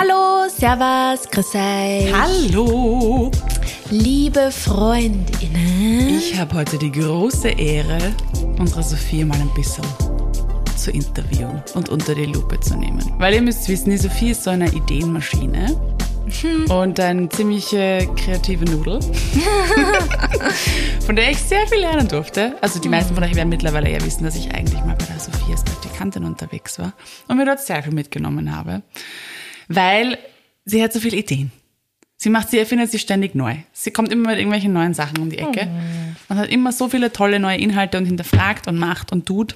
Hallo, Servus, grüß euch. Hallo! Liebe Freundinnen. Ich habe heute die große Ehre, unsere Sophie mal ein bisschen zu interviewen und unter die Lupe zu nehmen. Weil ihr müsst wissen, die Sophie ist so eine Ideenmaschine und eine ziemliche kreative Nudel, von der ich sehr viel lernen durfte. Also die meisten von euch werden mittlerweile ja wissen, dass ich eigentlich mal bei der Sophie als Praktikantin unterwegs war und mir dort sehr viel mitgenommen habe. Weil sie hat so viele Ideen. Sie macht sie, erfindet sie ständig neu. Sie kommt immer mit irgendwelchen neuen Sachen um die Ecke und hat immer so viele tolle neue Inhalte und hinterfragt und macht und tut.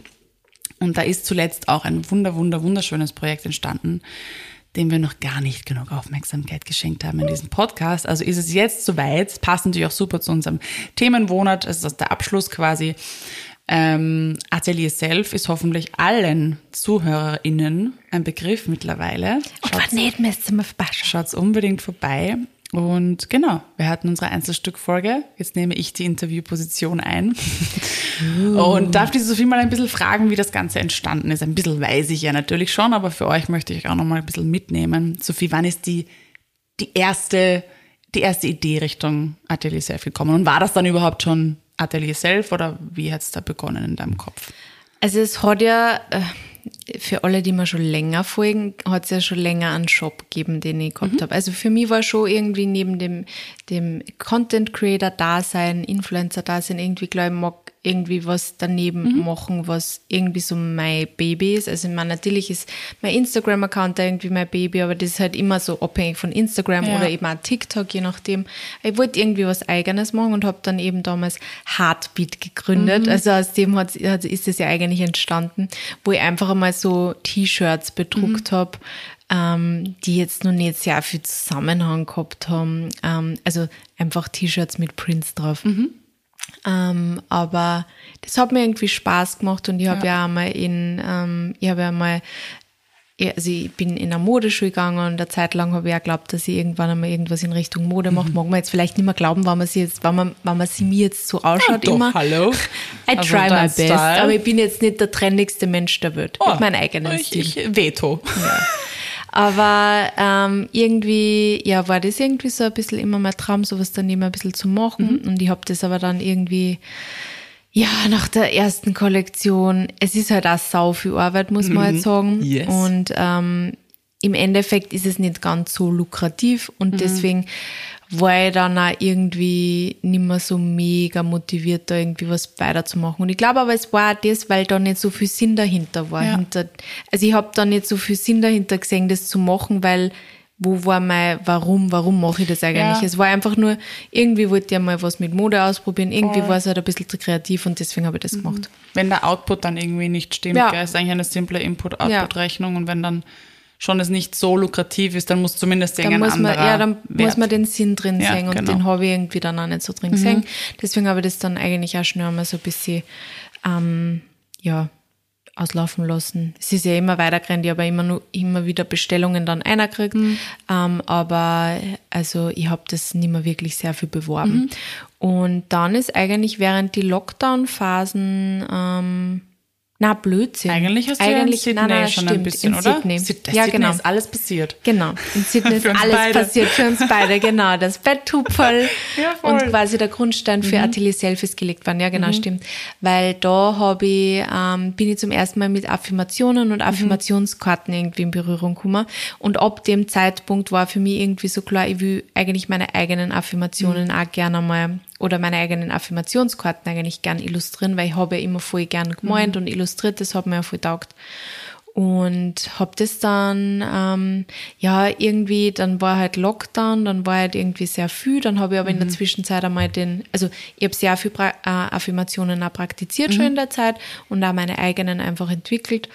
Und da ist zuletzt auch ein wunder, wunder, wunderschönes Projekt entstanden, dem wir noch gar nicht genug Aufmerksamkeit geschenkt haben in diesem Podcast. Also ist es jetzt soweit, passt natürlich auch super zu unserem Themenmonat, es ist der Abschluss quasi. Ähm, Atelier Self ist hoffentlich allen ZuhörerInnen ein Begriff mittlerweile. Und was nicht, ihr mal vorbeischauen. Schaut's unbedingt vorbei. Und genau, wir hatten unsere Einzelstückfolge. Jetzt nehme ich die Interviewposition ein. Und darf die Sophie mal ein bisschen fragen, wie das Ganze entstanden ist. Ein bisschen weiß ich ja natürlich schon, aber für euch möchte ich auch noch mal ein bisschen mitnehmen. Sophie, wann ist die, die erste, die erste Idee Richtung Atelier Self gekommen? Und war das dann überhaupt schon Atelier Self oder wie hat's da begonnen in deinem Kopf? Also es hat ja, äh, für alle, die mir schon länger folgen, hat es ja schon länger einen Shop gegeben, den ich gehabt habe. Also für mich war schon irgendwie neben dem, dem Content Creator Dasein, Influencer Dasein, irgendwie glaube ich, mag irgendwie was daneben machen, was irgendwie so mein Baby ist. Also ich meine, natürlich ist mein Instagram-Account irgendwie mein Baby, aber das ist halt immer so abhängig von Instagram Ja. oder eben auch TikTok, je nachdem. Ich wollte irgendwie was Eigenes machen und habe dann eben damals Heartbeat gegründet. Also aus dem hat, hat, ist es ja eigentlich entstanden, wo ich einfach einmal so T-Shirts bedruckt hab, ähm, die jetzt noch nicht sehr viel Zusammenhang gehabt haben. Ähm, also einfach T-Shirts mit Prints drauf. Ähm, aber das hat mir irgendwie Spaß gemacht und ich habe ja. einmal in, ähm, ich habe ja mal, ja, also ich bin in eine Modeschule gegangen und eine Zeit lang habe ich auch geglaubt, dass ich irgendwann einmal irgendwas in Richtung Mode mache. Mag man jetzt vielleicht nicht mehr glauben, wenn man sie jetzt, wenn man, wenn man sie mir jetzt so ausschaut Doch, immer. hallo. I Also try my best, Style. aber ich bin jetzt nicht der trendigste Mensch der Welt. Ich Oh, habe meinen eigenen ich, Stil. ich, Veto. Aber ähm, irgendwie, ja, war das irgendwie so ein bisschen immer mein Traum, sowas dann immer ein bisschen zu machen. Mhm. Und ich habe das aber dann irgendwie, ja, nach der ersten Kollektion, es ist halt auch sau viel Arbeit, muss man halt sagen. Mhm. Yes. Und ähm, im Endeffekt ist es nicht ganz so lukrativ Mhm. und deswegen war ich dann auch irgendwie nicht mehr so mega motiviert, da irgendwie was weiterzumachen. Und ich glaube aber, es war auch das, weil da nicht so viel Sinn dahinter war. Ja. Hinter, also ich habe da nicht so viel Sinn dahinter gesehen, das zu machen, weil wo war mein Warum, warum mache ich das eigentlich? Ja. Es war einfach nur, irgendwie wollte ich mal was mit Mode ausprobieren, irgendwie war es halt ein bisschen zu kreativ und deswegen habe ich das gemacht. Wenn der Output dann irgendwie nicht stimmt, Ja. ist eigentlich eine simple Input-Output-Rechnung und wenn dann schon es nicht so lukrativ ist, dann muss zumindest Dann irgendein muss man, ja, dann Wert. muss man den Sinn drin Ja, sehen und genau. Mhm. den ich irgendwie dann auch nicht so drin gesehen. Deswegen habe ich das dann eigentlich auch schnell mal so ein bisschen, ähm, ja, auslaufen lassen. Es ist ja immer weitergerannt, ich habe immer nur immer wieder Bestellungen dann einerkriegt, Mhm. ähm, aber also ich habe das nicht mehr wirklich sehr viel Mhm. beworben. Und dann ist eigentlich während die Lockdown-Phasen ähm, na, Blödsinn. Eigentlich hast du ja in Sydney nein, nein, schon stimmt, ein bisschen, in oder? Sydney. Sydney, ja, Sydney genau. ist alles passiert. Genau, in Sydney ist alles beide. passiert für uns beide, genau. Das Betttupferl Ja, voll. und quasi der Grundstein für Atelier Self ist gelegt worden. Ja, genau, stimmt. Weil da habe ich, ähm, bin ich zum ersten Mal mit Affirmationen und Affirmationskarten irgendwie in Berührung gekommen. Und ab dem Zeitpunkt war für mich irgendwie so klar, ich will eigentlich meine eigenen Affirmationen auch gerne mal oder meine eigenen Affirmationskarten eigentlich gern illustrieren, weil ich habe ja immer voll gern gemalt und illustriert, das hat mir ja voll taugt. Und hab das dann ähm, ja irgendwie dann war halt Lockdown dann war halt irgendwie sehr viel dann habe ich aber in der Zwischenzeit einmal den also ich habe sehr viel pra äh, Affirmationen auch praktiziert schon in der Zeit und auch meine eigenen einfach entwickelt.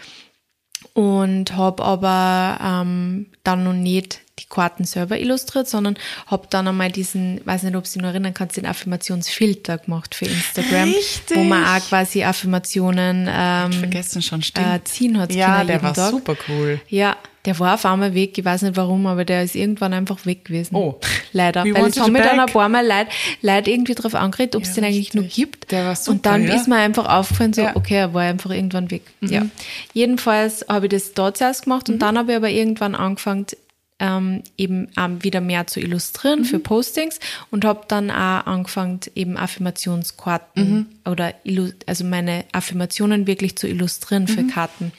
Und habe aber ähm, dann noch nicht die Karten selber illustriert, sondern habe dann einmal diesen, weiß nicht, ob du dich noch erinnern kannst, den Affirmationsfilter gemacht für Instagram, Richtig. wo man auch quasi Affirmationen ähm, Vergessen schon, stimmt. äh, ziehen hat. ja, der war Tag. super cool. Ja, der war auf einmal weg. Ich weiß nicht warum, aber der ist irgendwann einfach weg gewesen. Oh. Leider. We Weil es it haben mich dann ein paar Mal Leute, Leute irgendwie drauf angeredet, ob es Ja, den eigentlich noch richtig. gibt. Der war super, Und dann ja. ist mir einfach aufgefallen, so, Ja. Mhm. okay, er war einfach irgendwann weg. Ja. Jedenfalls habe ich das da zuerst gemacht Mhm. und dann habe ich aber irgendwann angefangen, ähm, eben ähm, wieder mehr zu illustrieren mhm. für Postings und habe dann auch angefangen, eben Affirmationskarten mhm. oder also meine Affirmationen wirklich zu illustrieren für mhm. Karten.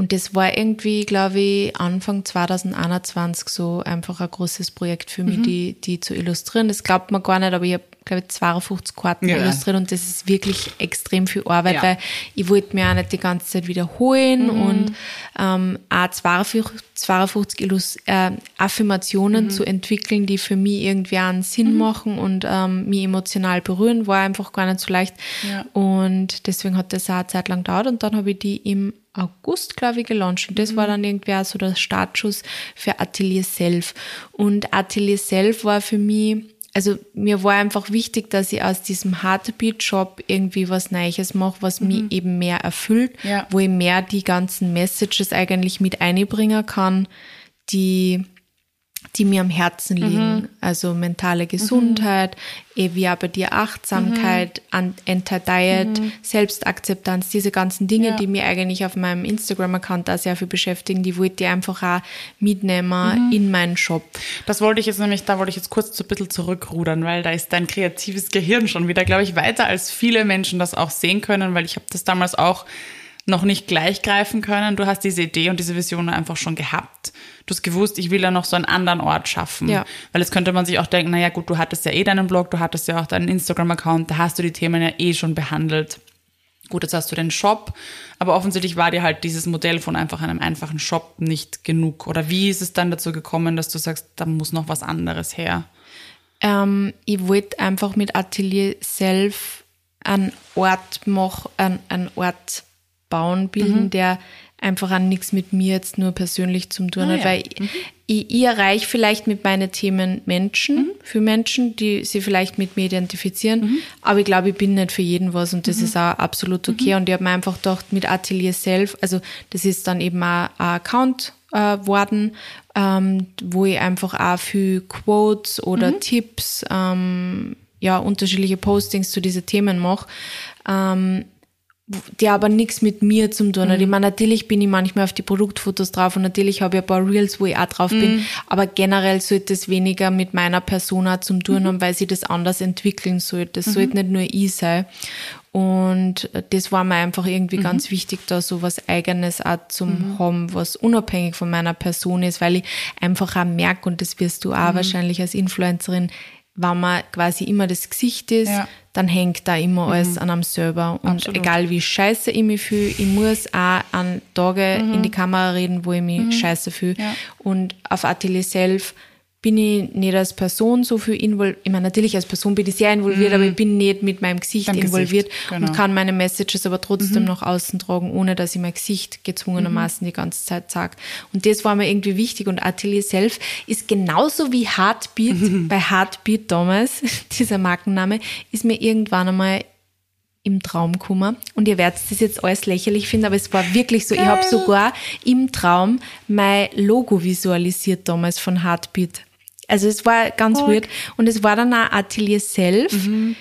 Und das war irgendwie, glaube ich, Anfang 2021 so einfach ein großes Projekt für mich, mhm. die, die zu illustrieren. Das glaubt man gar nicht, aber ich habe, glaube ich, 52 Karten ja. illustriert und das ist wirklich extrem viel Arbeit, ja. weil ich wollte mir auch nicht die ganze Zeit wiederholen mhm. und ähm, auch 52, 52 Illus äh, Affirmationen mhm. zu entwickeln, die für mich irgendwie einen Sinn mhm. machen und ähm, mich emotional berühren, war einfach gar nicht so leicht. Ja. Und deswegen hat das auch eine Zeit lang gedauert und dann habe ich die im August, glaube ich, gelauncht. Und das mhm. war dann irgendwie auch so der Startschuss für Atelier Self. Und Atelier Self war für mich, also mir war einfach wichtig, dass ich aus diesem Heartbeat-Shop irgendwie was Neues mache, was mhm. mich eben mehr erfüllt, ja. wo ich mehr die ganzen Messages eigentlich mit einbringen kann, die die mir am Herzen liegen. Mhm. Also mentale Gesundheit, mhm. wie aber die Achtsamkeit, mhm. Anti-Diet, mhm. Selbstakzeptanz, diese ganzen Dinge, ja. die mir eigentlich auf meinem Instagram-Account da sehr viel beschäftigen, die wollte ich einfach auch mitnehmen mhm. in meinen Shop. Das wollte ich jetzt nämlich, da wollte ich jetzt kurz so ein bisschen zurückrudern, weil da ist dein kreatives Gehirn schon wieder, glaube ich, weiter als viele Menschen das auch sehen können, weil ich habe das damals auch noch nicht gleich greifen können. Du hast diese Idee und diese Vision einfach schon gehabt. Du hast gewusst, ich will ja noch so einen anderen Ort schaffen. Ja. Weil jetzt könnte man sich auch denken, naja gut, du hattest ja eh deinen Blog, du hattest ja auch deinen Instagram-Account, da hast du die Themen ja eh schon behandelt. Gut, jetzt hast du den Shop, aber offensichtlich war dir halt dieses Modell von einfach einem einfachen Shop nicht genug. Oder wie ist es dann dazu gekommen, dass du sagst, da muss noch was anderes her? Ähm, ich wollte einfach mit Atelier Self einen Ort machen, einen, einen Ort bauen, bilden, mhm. der einfach an nichts mit mir jetzt nur persönlich zum tun ah, hat, ja. weil mhm. ich, ich erreiche vielleicht mit meinen Themen Menschen, mhm. für Menschen, die sie vielleicht mit mir identifizieren, mhm. aber ich glaube, ich bin nicht für jeden was und das mhm. ist auch absolut okay mhm. und ich habe mir einfach gedacht, mit Atelier Self, also das ist dann eben auch ein Account äh, worden, ähm, wo ich einfach auch für Quotes oder Tipps, ähm, ja, unterschiedliche Postings zu diesen Themen mache. Ähm, die aber nichts mit mir zu tun hat. Mhm. Ich meine, natürlich bin ich manchmal auf die Produktfotos drauf und natürlich habe ich ein paar Reels, wo ich auch drauf mhm. bin, aber generell sollte es weniger mit meiner Persona zum tun mhm. haben, weil sie das anders entwickeln sollte. Das mhm. sollte nicht nur ich sein. Und das war mir einfach irgendwie mhm. ganz wichtig, da so was Eigenes auch zum mhm. haben, was unabhängig von meiner Person ist, weil ich einfach auch merke, und das wirst du auch wahrscheinlich als Influencerin, wenn man quasi immer das Gesicht ist, ja dann hängt da immer mhm. alles an einem selber. Und Absolut. egal wie scheiße ich mich fühle, ich muss auch an Tage mhm. in die Kamera reden, wo ich mich mhm. scheiße fühle. Ja. Und auf Atelier Self bin ich nicht als Person so viel involviert. Ich meine, natürlich als Person bin ich sehr involviert, mhm. aber ich bin nicht mit meinem Gesicht Beim involviert Gesicht, genau. und kann meine Messages aber trotzdem mhm. nach außen tragen, ohne dass ich mein Gesicht gezwungenermaßen mhm. die ganze Zeit sage. Und das war mir irgendwie wichtig. Und Atelier Self ist genauso wie Heartbeat, bei Heartbeat damals, dieser Markenname, ist mir irgendwann einmal im Traum gekommen. Und ihr werdet das jetzt alles lächerlich finden, aber es war wirklich so. Geil. Ich habe sogar im Traum mein Logo visualisiert damals von Heartbeat. Also es war ganz oh. weird. Und es war dann auch Atelier Self. Mhm.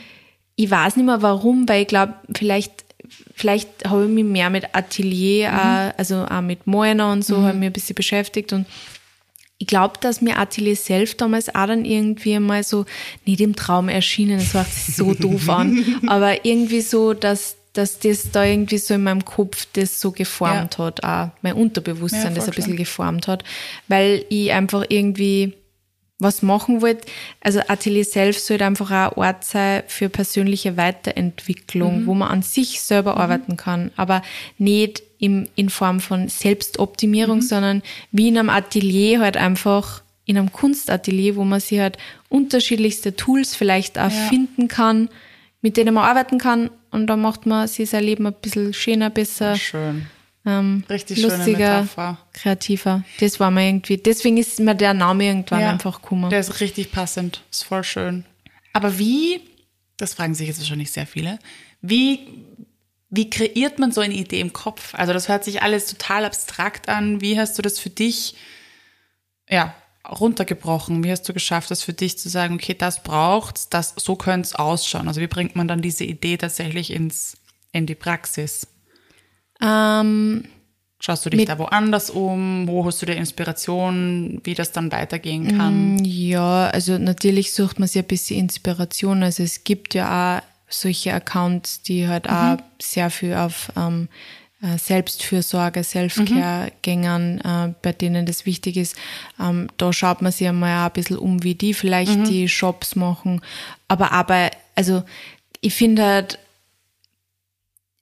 Ich weiß nicht mehr warum, weil ich glaube, vielleicht, vielleicht habe ich mich mehr mit Atelier, mhm. äh, also auch mit Moiner und so, mhm. habe mich ein bisschen beschäftigt und ich glaube, dass mir Atelier Self damals auch dann irgendwie mal so nicht im Traum erschienen, das war so doof an, aber irgendwie so, dass dass das da irgendwie so in meinem Kopf das so geformt ja. hat, auch mein Unterbewusstsein ja, das ein bisschen geformt hat, weil ich einfach irgendwie was machen wollt. Also Atelier Self sollte einfach auch ein Ort sein für persönliche Weiterentwicklung, mhm. wo man an sich selber mhm. arbeiten kann, aber nicht im, in Form von Selbstoptimierung, mhm. sondern wie in einem Atelier halt einfach, in einem Kunstatelier, wo man sich halt unterschiedlichste Tools vielleicht auch ja. finden kann, mit denen man arbeiten kann und da macht man sich sein Leben ein bisschen schöner, besser. Schön ähm, Richtig lustiger, kreativer. Das war mir irgendwie, deswegen ist mir der Name irgendwann ja, einfach gekommen. Der ist richtig passend, ist voll schön. Aber wie, das fragen sich jetzt wahrscheinlich sehr viele, wie, wie kreiert man so eine Idee im Kopf? Also das hört sich alles total abstrakt an. Wie hast du das für dich, ja, runtergebrochen? Wie hast du geschafft, das für dich zu sagen, okay, das braucht's, das, so könnte es ausschauen? Also wie bringt man dann diese Idee tatsächlich ins, in die Praxis? Ähm, Schaust du dich da woanders um? Wo hast du dir Inspiration, wie das dann weitergehen kann? Mm, ja, also natürlich sucht man sich ein bisschen Inspiration. Also es gibt ja auch solche Accounts, die halt mhm. auch sehr viel auf ähm, äh, Selbstfürsorge, Selfcare mhm. äh, bei denen das wichtig ist. Ähm, da schaut man sich einmal auch ein bisschen um, wie die vielleicht mhm. die Shops machen. Aber aber, also ich finde halt,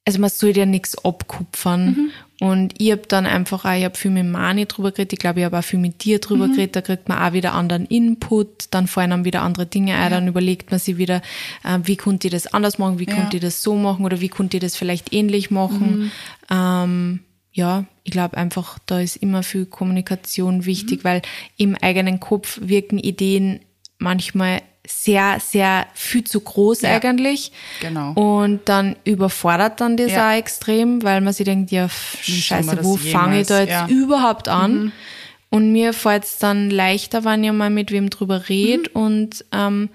also man sollte ja nichts abkupfern. Mhm. Und ich habe dann einfach auch, ich habe viel mit Mani drüber geredet, ich glaube, ich habe auch viel mit dir drüber mhm. geredet, da kriegt man auch wieder anderen Input, dann fallen dann wieder andere Dinge ein, ja. dann überlegt man sich wieder, äh, wie konnte ich das anders machen, wie ja. konnte ich das so machen oder wie konnte ich das vielleicht ähnlich machen. Mhm. Ähm, ja, ich glaube einfach, da ist immer viel Kommunikation wichtig, mhm. weil im eigenen Kopf wirken Ideen manchmal sehr, sehr viel zu groß ja, eigentlich. Genau. Und dann überfordert dann das ja. auch extrem, weil man sich denkt, ja, scheiße, wo fange ich da jetzt ja. überhaupt an? Mhm. Und mir fällt es dann leichter, wenn ich mal mit wem drüber rede mhm. und ähm,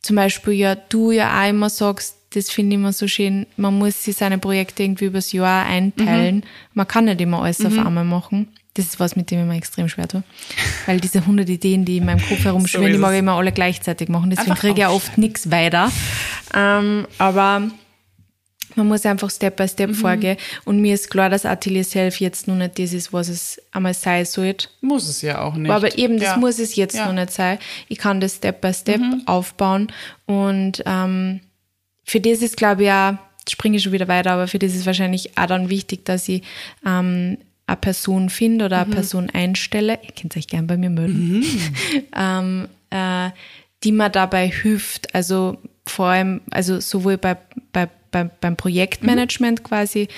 zum Beispiel ja du ja auch immer sagst, das finde ich immer so schön, man muss sich seine Projekte irgendwie übers Jahr einteilen. Mhm. Man kann nicht immer alles auf mhm. einmal machen. Das ist was, mit dem ich mir extrem schwer tue. Weil diese 100 Ideen, die in meinem Kopf herumschwirren, so die mag ich immer alle gleichzeitig machen. Deswegen kriege ich ja oft nichts weiter. Ähm, aber man muss einfach Step by Step mhm. vorgehen. Und mir ist klar, dass Atelier Self jetzt noch nicht das ist, was es einmal sein sollte. Muss es ja auch nicht. Aber eben, das ja. muss es jetzt ja. noch nicht sein. Ich kann das Step by Step mhm. aufbauen. Und ähm, für das ist, glaube ich, auch, springe ich schon wieder weiter, aber für das ist wahrscheinlich auch dann wichtig, dass ich ähm, eine Person finde oder eine mhm. Person einstelle, ihr könnt euch gern bei mir melden, mhm. ähm, äh, die mir dabei hilft, also vor allem, also sowohl bei, bei, bei beim Projektmanagement mhm. quasi,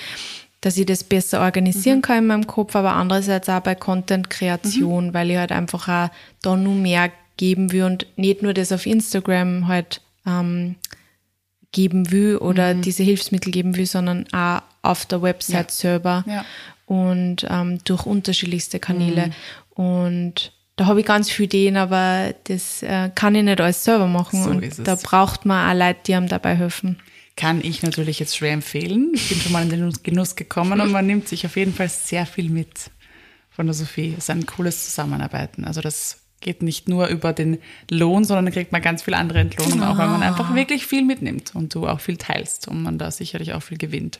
dass ich das besser organisieren mhm. kann in meinem Kopf, aber andererseits auch bei Content-Kreation, mhm. weil ich halt einfach auch da nur mehr geben will und nicht nur das auf Instagram halt ähm, geben will oder mhm. diese Hilfsmittel geben will, sondern auch auf der Website ja. selber. Ja und ähm, durch unterschiedlichste Kanäle. Mhm. Und da habe ich ganz viele Ideen, aber das äh, kann ich nicht alles selber machen. So und da braucht man auch Leute, die einem dabei helfen. Kann ich natürlich jetzt schwer empfehlen. Ich bin schon mal in den Genuss gekommen und man nimmt sich auf jeden Fall sehr viel mit von der Sophie. Es ist ein cooles Zusammenarbeiten. Also das geht nicht nur über den Lohn, sondern da kriegt man ganz viel andere Entlohnung, auch weil man ah. einfach wirklich viel mitnimmt und du auch viel teilst und man da sicherlich auch viel gewinnt.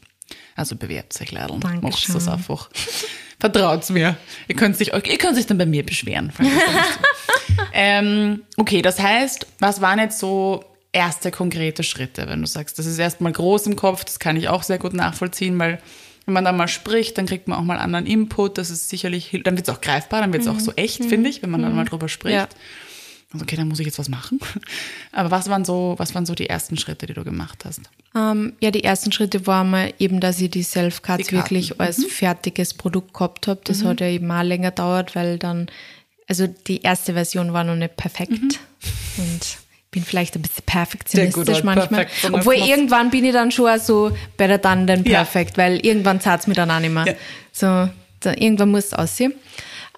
Also bewerbt euch, Leidl. Macht das einfach. Vertraut's mir. Ihr könnt sich, ihr könnt sich dann bei mir beschweren. ähm, okay, das heißt, was waren jetzt so erste konkrete Schritte, wenn du sagst, das ist erstmal groß im Kopf, das kann ich auch sehr gut nachvollziehen, weil wenn man da mal spricht, dann kriegt man auch mal anderen Input, das ist sicherlich, dann wird es auch greifbar, dann wird es mhm. auch so echt, mhm. finde ich, wenn man dann mhm. mal drüber spricht. Ja. Also okay, dann muss ich jetzt was machen. Aber was waren so, was waren so die ersten Schritte, die du gemacht hast? Ähm, ja, die ersten Schritte waren mal eben, dass ich die Self-Cards wirklich als mhm. fertiges Produkt gehabt habe. Das mhm. hat ja eben mal länger gedauert, weil dann, also die erste Version war noch nicht perfekt. Mhm. Und bin vielleicht ein bisschen perfektionistisch manchmal. Obwohl irgendwann bin ich dann schon so better done than perfect, ja. weil irgendwann zahlt es mir dann auch nicht mehr. Ja. So, da, irgendwann muss es aussehen.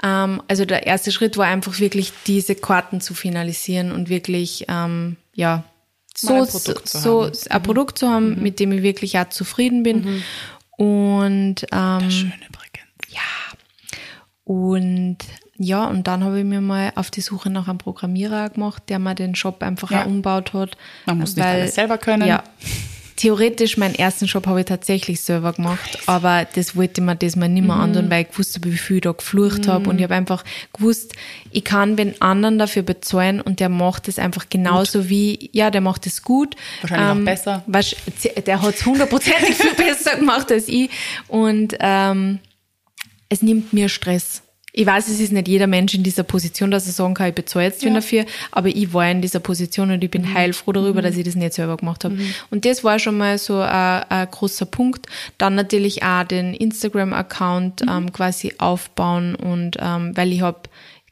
Ähm, also der erste Schritt war einfach wirklich diese Karten zu finalisieren und wirklich, ähm, ja, so, ein Produkt zu so haben. ein mhm. Produkt zu haben, mhm. mit dem ich wirklich auch zufrieden bin. Mhm. Und ähm, das schön übrigens. Ja. Und ja, und dann habe ich mir mal auf die Suche nach einem Programmierer gemacht, der mir den Shop einfach ja. umbaut hat. Man muss weil, nicht alles selber können. Ja, theoretisch meinen ersten Job habe ich tatsächlich selber gemacht, aber das wollte ich mir das mal nicht mehr mhm. anderen, weil ich gewusst habe, wie viel ich da geflucht mhm. habe und ich habe einfach gewusst, ich kann den anderen dafür bezahlen und der macht es einfach genauso gut. wie, ja, der macht es gut. Wahrscheinlich ähm, auch besser. Was, der hat es hundertprozentig viel besser gemacht als ich und ähm, es nimmt mir Stress. Ich weiß, es ist nicht jeder Mensch in dieser Position, dass er sagen kann, ich bezahle jetzt ja. dafür, aber ich war in dieser Position und ich bin mhm. heilfroh darüber, mhm. dass ich das nicht selber gemacht habe. Mhm. Und das war schon mal so ein, ein großer Punkt. Dann natürlich auch den Instagram-Account mhm. ähm, quasi aufbauen und ähm, weil ich habe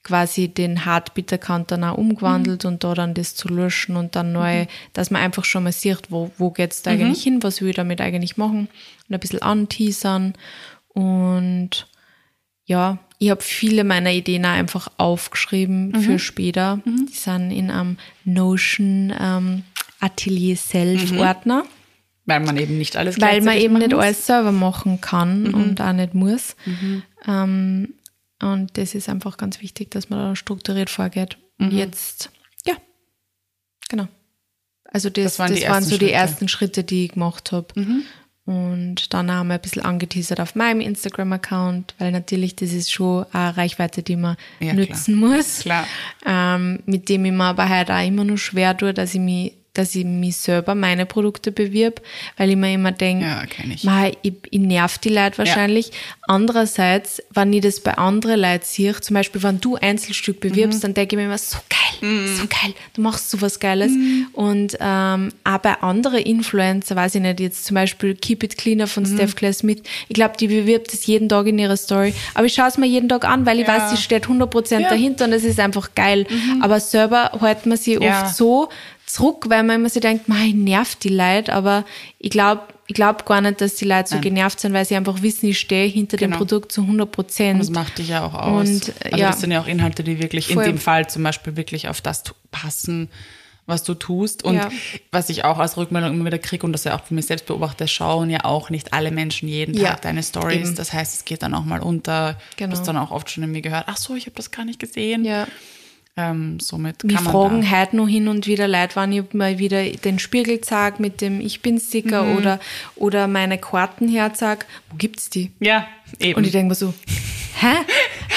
quasi den Heartbeat-Account dann auch umgewandelt mhm. und da dann das zu löschen und dann neu, dass man einfach schon mal sieht, wo, wo geht's da eigentlich hin, was will ich damit eigentlich machen und ein bisschen anteasern und ja, ich habe viele meiner Ideen einfach aufgeschrieben mhm. für später. Mhm. Die sind in einem Notion ähm, Atelier Self mhm. Ordner. Weil man eben nicht alles Weil man eben nicht muss. alles selber machen kann und auch nicht muss. Ähm, und das ist einfach ganz wichtig, dass man da strukturiert vorgeht. Und jetzt, ja, genau. Also das, Das waren das die waren, so die Schritte. ersten Schritte, die ich gemacht habe. Und dann haben wir ein bisschen angeteasert auf meinem Instagram-Account, weil natürlich das ist schon eine Reichweite, die man Ja, nutzen muss. Klar. Ähm, mit dem ich mir aber halt auch immer noch schwer tue, dass ich mich, dass ich mich selber meine Produkte bewirb, weil ich mir immer denke, Ja, ich. ich, ich nerv die Leute wahrscheinlich. Andererseits, wenn ich das bei anderen Leuten sehe, zum Beispiel, wenn du Einzelstück Mhm. bewirbst, dann denke ich mir immer, so geil, so geil, du machst so was Geiles. Mhm. Und ähm, auch bei anderen Influencer, weiß ich nicht, jetzt zum Beispiel Keep It Cleaner von Mhm. Steph Claire Smith, ich glaube, die bewirbt das jeden Tag in ihrer Story. Aber ich schaue es mir jeden Tag an, weil ich Ja. weiß, sie steht 100% Ja. dahinter und es ist einfach geil. Aber selber hält man Ja. oft so zurück, weil man immer so denkt, mein, nervt die Leute, aber ich glaube ich glaub gar nicht, dass die Leute so Nein. genervt sind, weil sie einfach wissen, ich stehe hinter Genau. dem Produkt zu 100 Und Prozent. das macht dich ja auch aus. Und, also ja. das sind ja auch Inhalte, die wirklich Voll. in dem Fall zum Beispiel wirklich auf das passen, was du tust. Und Ja. was ich auch als Rückmeldung immer wieder kriege und das ja auch für mich selbst beobachte, schauen ja auch nicht alle Menschen jeden Ja, Tag deine Stories. Das heißt, es geht dann auch mal unter. Genau. Du hast dann auch oft schon irgendwie gehört, ach so, ich habe das gar nicht gesehen. Ja. Ähm, somit Wir kann man fragen da, heute noch hin und wieder Leute, wann ich mal wieder den Spiegel zeig mit dem Ich bin Sticker Mhm. oder, oder meine Karten herzeig. Wo gibt's die? Ja, eben. Und ich denke mir so, hä?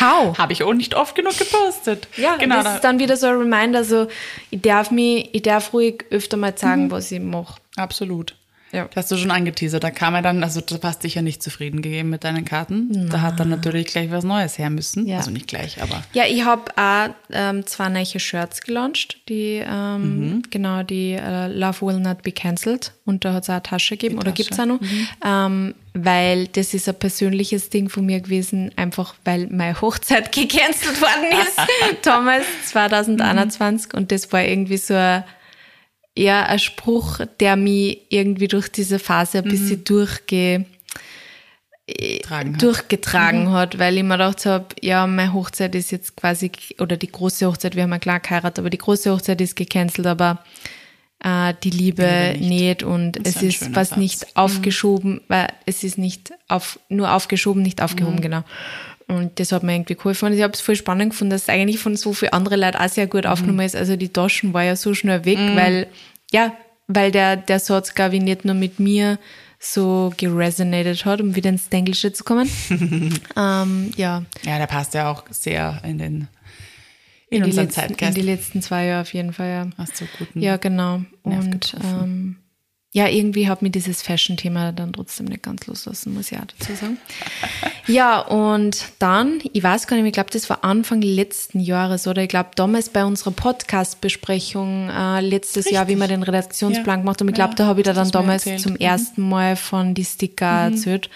How? habe ich auch nicht oft genug gepostet. Ja, genau. das da- ist dann wieder so ein Reminder, so, ich darf mich, ich darf ruhig öfter mal sagen, Mhm. was ich mache. Absolut. Ja. Das hast du schon angeteasert. Da kam er dann, also du hast dich ja nicht zufrieden gegeben mit deinen Karten. Da hat dann natürlich gleich was Neues her müssen. Ja. Also nicht gleich, aber Ja, ich habe auch ähm, zwei neue Shirts gelauncht, die ähm, Mhm. genau die äh, Love Will Not Be Cancelled und da hat es auch eine Tasche gegeben oder Tasche. Mhm. gibt es auch noch, ähm, weil das ist ein persönliches Ding von mir gewesen, einfach weil meine Hochzeit gecancelt worden ist, Thomas 2021 und das war irgendwie so ein eher ein Spruch, der mich irgendwie durch diese Phase ein bisschen durchge tragen hat. durchgetragen hat, weil ich mir gedacht habe, ja, meine Hochzeit ist jetzt quasi, oder die große Hochzeit, wir haben ja klar geheiratet, aber die große Hochzeit ist gecancelt, aber äh, die Liebe, Liebe nicht. nicht. und ist es ist was Satz. nicht aufgeschoben, weil es ist nicht auf, nur aufgeschoben, nicht aufgehoben, Mhm. genau. Und das hat mir irgendwie geholfen. Und ich habe es voll spannend gefunden, dass es eigentlich von so vielen anderen Leuten auch sehr gut Mhm. aufgenommen ist. Also die Taschen war ja so schnell weg, weil, ja, weil der, der Satz, glaube ich, nicht nur mit mir so geresonated hat, um wieder ins Englische zu kommen. ähm, ja, Ja, der passt ja auch sehr in den in, in, die unseren letzten, in die letzten zwei Jahre auf jeden Fall, ja. Hast du guten Ja, genau. Und ähm, ja, irgendwie hat mir dieses Fashion-Thema dann trotzdem nicht ganz loslassen, muss ich auch dazu sagen. ja, und dann, ich weiß gar nicht mehr, ich glaube, das war Anfang letzten Jahres oder ich glaube damals bei unserer Podcast-Besprechung äh, letztes Jahr, wie wir den Redaktionsplan Ja. gemacht haben. Ich glaube, Ja, da habe ich da dann damals erzählt. zum Mhm. ersten Mal von die Sticker erzählt.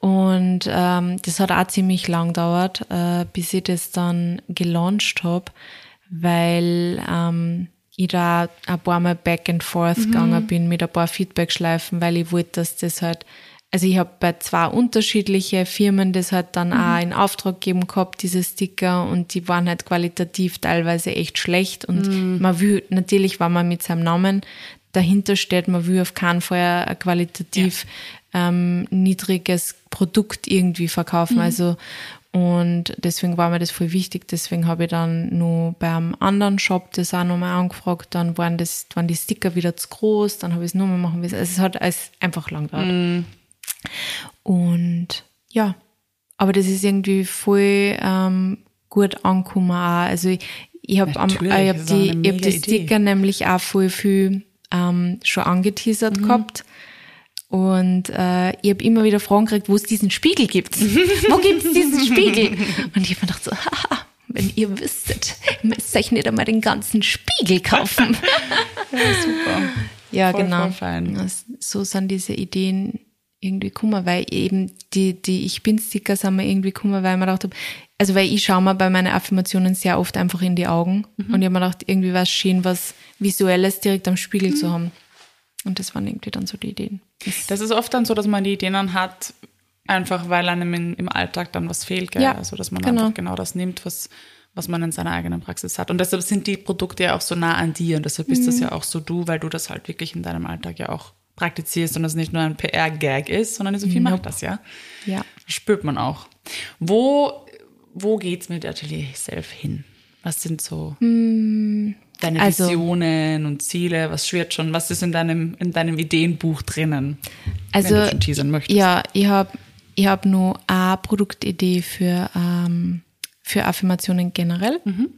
Und ähm, das hat auch ziemlich lang gedauert, äh, bis ich das dann gelauncht habe, weil ähm, ich da ein paar Mal back and forth gegangen bin mit ein paar Feedback-Schleifen, weil ich wollte, dass das halt, also ich habe bei zwei unterschiedliche Firmen das halt dann auch in Auftrag gegeben gehabt, diese Sticker, und die waren halt qualitativ teilweise echt schlecht. Und man will, natürlich, wenn man mit seinem Namen dahinter steht, man will auf keinen Fall ein qualitativ ähm, niedriges Produkt irgendwie verkaufen. Also und deswegen war mir das voll wichtig. Deswegen habe ich dann nur beim anderen Shop das auch nochmal angefragt. Dann waren das, waren die Sticker wieder zu groß. Dann habe ich es nur mal machen müssen. Also es hat alles einfach lang gedauert. Und ja, aber das ist irgendwie voll ähm, gut angekommen auch. Also ich, ich habe hab die, ich hab die mega Idee. Sticker nämlich auch voll viel ähm, schon angeteasert Mhm. gehabt. Und äh, ich habe immer wieder Fragen gekriegt, wo es diesen Spiegel gibt. wo gibt es diesen Spiegel? Und ich habe mir gedacht so, haha, wenn ihr wüsstet, ihr müsst euch nicht einmal den ganzen Spiegel kaufen. Super. Ja, Voll, genau. voll So sind diese Ideen irgendwie gekommen, weil eben die, die Ich Bin-Sticker sind mir irgendwie gekommen, weil ich mir gedacht habe, also weil ich schaue mir bei meinen Affirmationen sehr oft einfach in die Augen Mhm. und ich habe mir gedacht, irgendwie war es schön, was Visuelles direkt am Spiegel Mhm. zu haben. Und das waren irgendwie dann so die Ideen. Das ist oft dann so, dass man die Ideen dann hat, einfach weil einem in, im Alltag dann was fehlt. Gell? Ja, also dass man genau. einfach genau das nimmt, was, was man in seiner eigenen Praxis hat. Und deshalb sind die Produkte ja auch so nah an dir und deshalb ist Mhm. das ja auch so du, weil du das halt wirklich in deinem Alltag ja auch praktizierst und das nicht nur ein PR-Gag ist, sondern die Sophie Nope. macht das, ja? Ja. Das spürt man auch. Wo, wo geht's mit Atelier Self hin? Was sind so deine also- Visionen und Ziele? Was schwirrt schon? Was ist in deinem, in deinem Ideenbuch drinnen? Also, wenn du schon teasern möchtest. ja, ich habe ich hab nur eine Produktidee für, ähm, für Affirmationen generell, Mhm.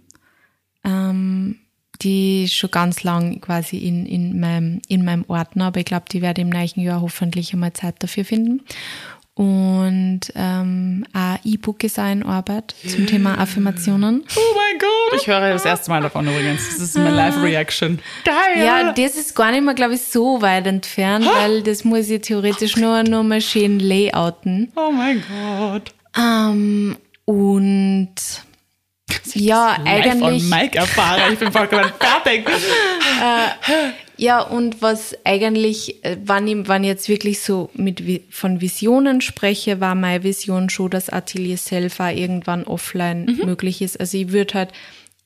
ähm, die schon ganz lang quasi in, in, meinem, in meinem Ordner, aber ich glaube, die werde im nächsten Jahr hoffentlich einmal Zeit dafür finden. Und ähm, ein E-Book ist auch in Arbeit zum Thema Affirmationen. Oh mein Gott! Ich höre das erste Mal davon übrigens. Das ist meine Live-Reaction. Geil! Ja, das ist gar nicht mehr, glaube ich, so weit entfernt, weil das muss ich theoretisch nur noch mal schön layouten. Oh mein Gott. Ähm, und ja, eigentlich. on Mike erfahre. Ich bin vollkommen fertig. Ja, und was eigentlich, äh, wann ich, wann ich jetzt wirklich so mit von Visionen spreche, war meine Vision schon, dass Atelier Self auch irgendwann offline Mhm. möglich ist. Also ich würde halt,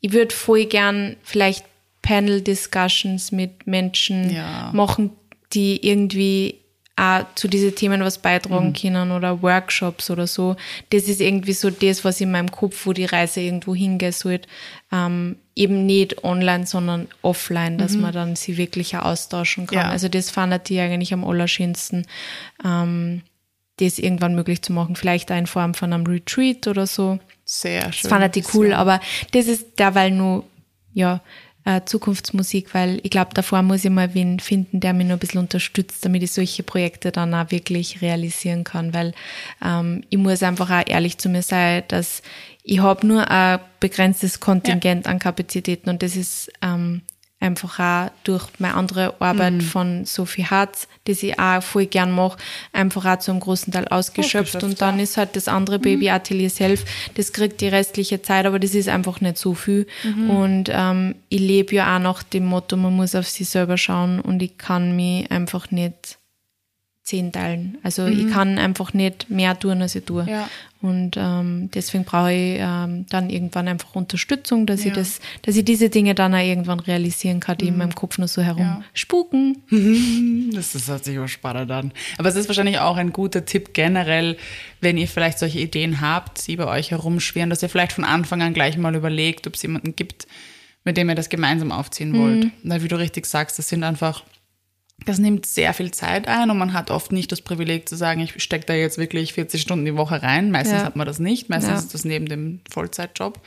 ich würde voll gern vielleicht Panel-Discussions mit Menschen Ja. machen, die irgendwie auch zu diesen Themen was beitragen Mhm. können oder Workshops oder so. Das ist irgendwie so das, was in meinem Kopf, wo die Reise irgendwo hingehen sollte. Ähm, eben nicht online, sondern offline, dass man dann sie wirklich austauschen kann. Mhm. Ja. Also das fand ich eigentlich am allerschönsten, ähm, das irgendwann möglich zu machen. Vielleicht auch in Form von einem Retreat oder so. Sehr schön. Das fand ich cool, aber das ist derweil nur, ja, äh, Zukunftsmusik, weil ich glaube, davor muss ich mal wen finden, der mich noch ein bisschen unterstützt, damit ich solche Projekte dann auch wirklich realisieren kann, weil ähm, ich muss einfach auch ehrlich zu mir sein, dass ich habe nur ein begrenztes Kontingent an Kapazitäten und das ist ähm, einfach auch durch meine andere Arbeit Mhm. von Sophie Hartz, die ich auch voll gern mache, einfach auch zum großen Teil ausgeschöpft. Und dann ja. ist halt das andere Baby Atelier Self, das kriegt die restliche Zeit, aber das ist einfach nicht so viel. Und ähm, ich lebe ja auch nach dem Motto, man muss auf sich selber schauen und ich kann mich einfach nicht zehn teilen. Also ich kann einfach nicht mehr tun, als ich tue. Ja. Und ähm, deswegen brauche ich ähm, dann irgendwann einfach Unterstützung, dass ich Ja. das, dass ich diese Dinge dann auch irgendwann realisieren kann, die in meinem Kopf nur so herumspuken. Das ist hört sich aber spannend an. Aber es ist wahrscheinlich auch ein guter Tipp generell, wenn ihr vielleicht solche Ideen habt, die bei euch herumschwirren, dass ihr vielleicht von Anfang an gleich mal überlegt, ob es jemanden gibt, mit dem ihr das gemeinsam aufziehen wollt. Weil wie du richtig sagst, das sind einfach, das nimmt sehr viel Zeit ein und man hat oft nicht das Privileg zu sagen, ich stecke da jetzt wirklich 40 Stunden die Woche rein. Meistens Ja. hat man das nicht. Meistens Ja. ist das neben dem Vollzeitjob.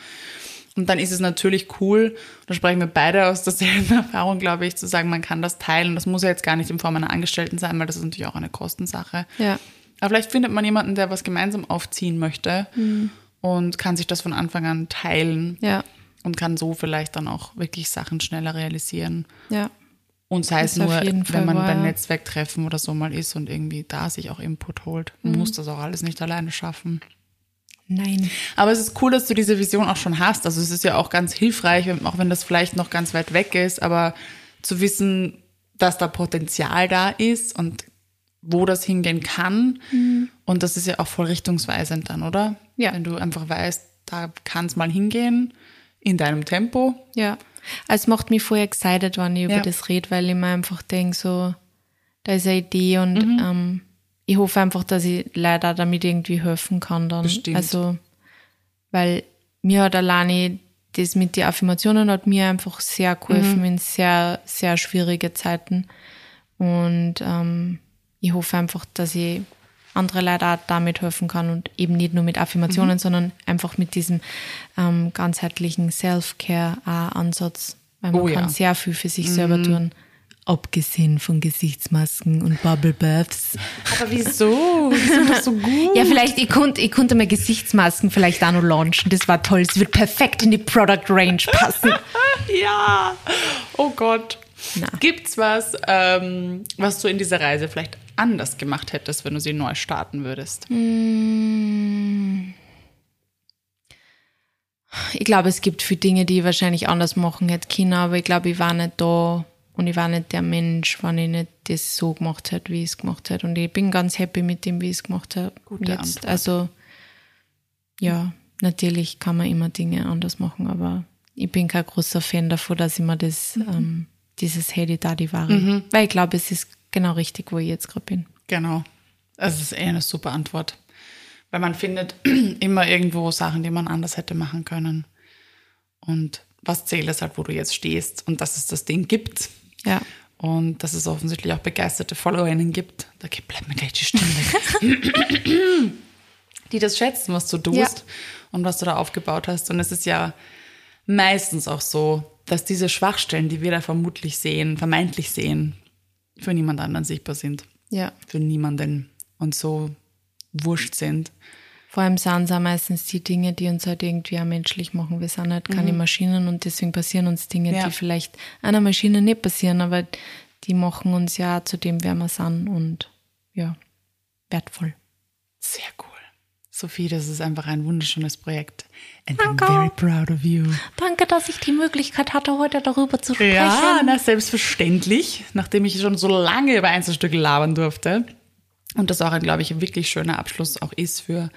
Und dann ist es natürlich cool, da sprechen wir beide aus derselben Erfahrung, glaube ich, zu sagen, man kann das teilen. Das muss ja jetzt gar nicht in Form einer Angestellten sein, weil das ist natürlich auch eine Kostensache. Ja. Aber vielleicht findet man jemanden, der was gemeinsam aufziehen möchte und kann sich das von Anfang an teilen Ja. und kann so vielleicht dann auch wirklich Sachen schneller realisieren. Ja. Und sei es Das nur, wenn Fall man wahr, beim. Netzwerktreffen oder so mal ist und irgendwie da sich auch Input holt. Man muss das auch alles nicht alleine schaffen. Nein. Aber es ist cool, dass du diese Vision auch schon hast. Also es ist ja auch ganz hilfreich, auch wenn das vielleicht noch ganz weit weg ist, aber zu wissen, dass da Potenzial da ist und wo das hingehen kann. Und das ist ja auch voll richtungsweisend dann, oder? Ja. Wenn du einfach weißt, da kann es mal hingehen, in deinem Tempo. Ja. Es macht mich voll excited, wenn ich Ja. über das rede, weil ich mir einfach denke, so, da ist eine Idee und Mhm. ähm, ich hoffe einfach, dass ich leider damit irgendwie helfen kann dann. Bestimmt. Also, weil mir hat alleine das mit den Affirmationen hat mir einfach sehr geholfen Mhm. in sehr, sehr schwierige Zeiten. Und ähm, ich hoffe einfach, dass ich andere Leute auch damit helfen kann und eben nicht nur mit Mhm. Affirmationen, sondern einfach mit diesem ähm, ganzheitlichen Self-Care-Ansatz. Weil man Oh ja. kann sehr viel für sich selber tun. Abgesehen von Gesichtsmasken und Bubble Baths. Aber wieso? Sind doch so gut. Ja, vielleicht, ich konnte, ich konnte meine Gesichtsmasken vielleicht auch noch launchen. Das war toll. Es wird perfekt in die Product Range passen. Ja. Oh Gott. Na. Gibt's was, ähm, was du in dieser Reise vielleicht anders gemacht hättest, wenn du sie neu starten würdest? Ich glaube, es gibt viele Dinge, die ich wahrscheinlich anders machen hätte können, aber ich glaube, ich war nicht da und ich war nicht der Mensch, wenn ich nicht das so gemacht hätte, wie ich es gemacht hätte. Und ich bin ganz happy mit dem, wie ich es gemacht habe. Gute Jetzt. Antwort. Also, ja, natürlich kann man immer Dinge anders machen, aber ich bin kein großer Fan davon, dass ich mir das, Mhm. ähm, dieses Hey, die da, die Ware. Weil ich glaube, es ist genau richtig, wo ich jetzt gerade bin. Genau. Das ist eh eine super Antwort. Weil man findet immer irgendwo Sachen, die man anders hätte machen können. Und was zählt es halt, wo du jetzt stehst und dass es das Ding gibt. Ja. Und dass es offensichtlich auch begeisterte Followerinnen gibt. Da bleibt mir gleich die Stimme die das schätzen, was du tust Ja. und was du da aufgebaut hast. Und es ist ja meistens auch so, dass diese Schwachstellen, die wir da vermutlich sehen, vermeintlich sehen, für niemand anderen sichtbar sind. Ja. Für niemanden. Und so wurscht sind. Vor allem sind es auch meistens die Dinge, die uns halt irgendwie auch menschlich machen. Wir sind halt keine Maschinen und deswegen passieren uns Dinge, Mhm. Ja. die vielleicht einer Maschine nicht passieren, aber die machen uns ja zu dem, wer wir sind und ja, wertvoll. Sehr cool. Sophie, das ist einfach ein wunderschönes Projekt. And Danke. I'm very proud of you. Danke, dass ich die Möglichkeit hatte, heute darüber zu sprechen. Ja, na, selbstverständlich, nachdem ich schon so lange über Einzelstücke labern durfte. Und das auch ein, glaube ich, ein wirklich schöner Abschluss auch ist für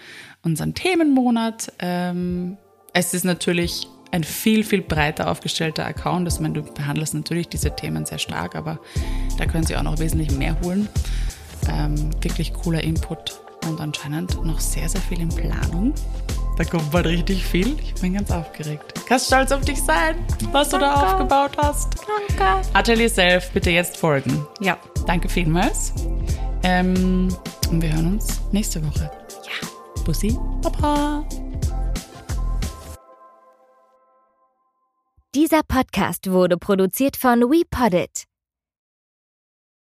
unseren Themenmonat. Ähm, es ist natürlich ein viel, viel breiter aufgestellter Account. Das, ich meine, du behandelst natürlich diese Themen sehr stark, aber da können Sie auch noch wesentlich mehr holen. Ähm, wirklich cooler Input und anscheinend noch sehr, sehr viel in Planung. Da kommt bald richtig viel. Ich bin ganz aufgeregt. Kannst stolz auf dich sein, was du da Danke. aufgebaut hast. Danke. Atelier Self, bitte jetzt folgen. Ja. Danke vielmals. Ähm, und wir hören uns nächste Woche. Ja. Bussi, Papa. Dieser Podcast wurde produziert von WePoddit.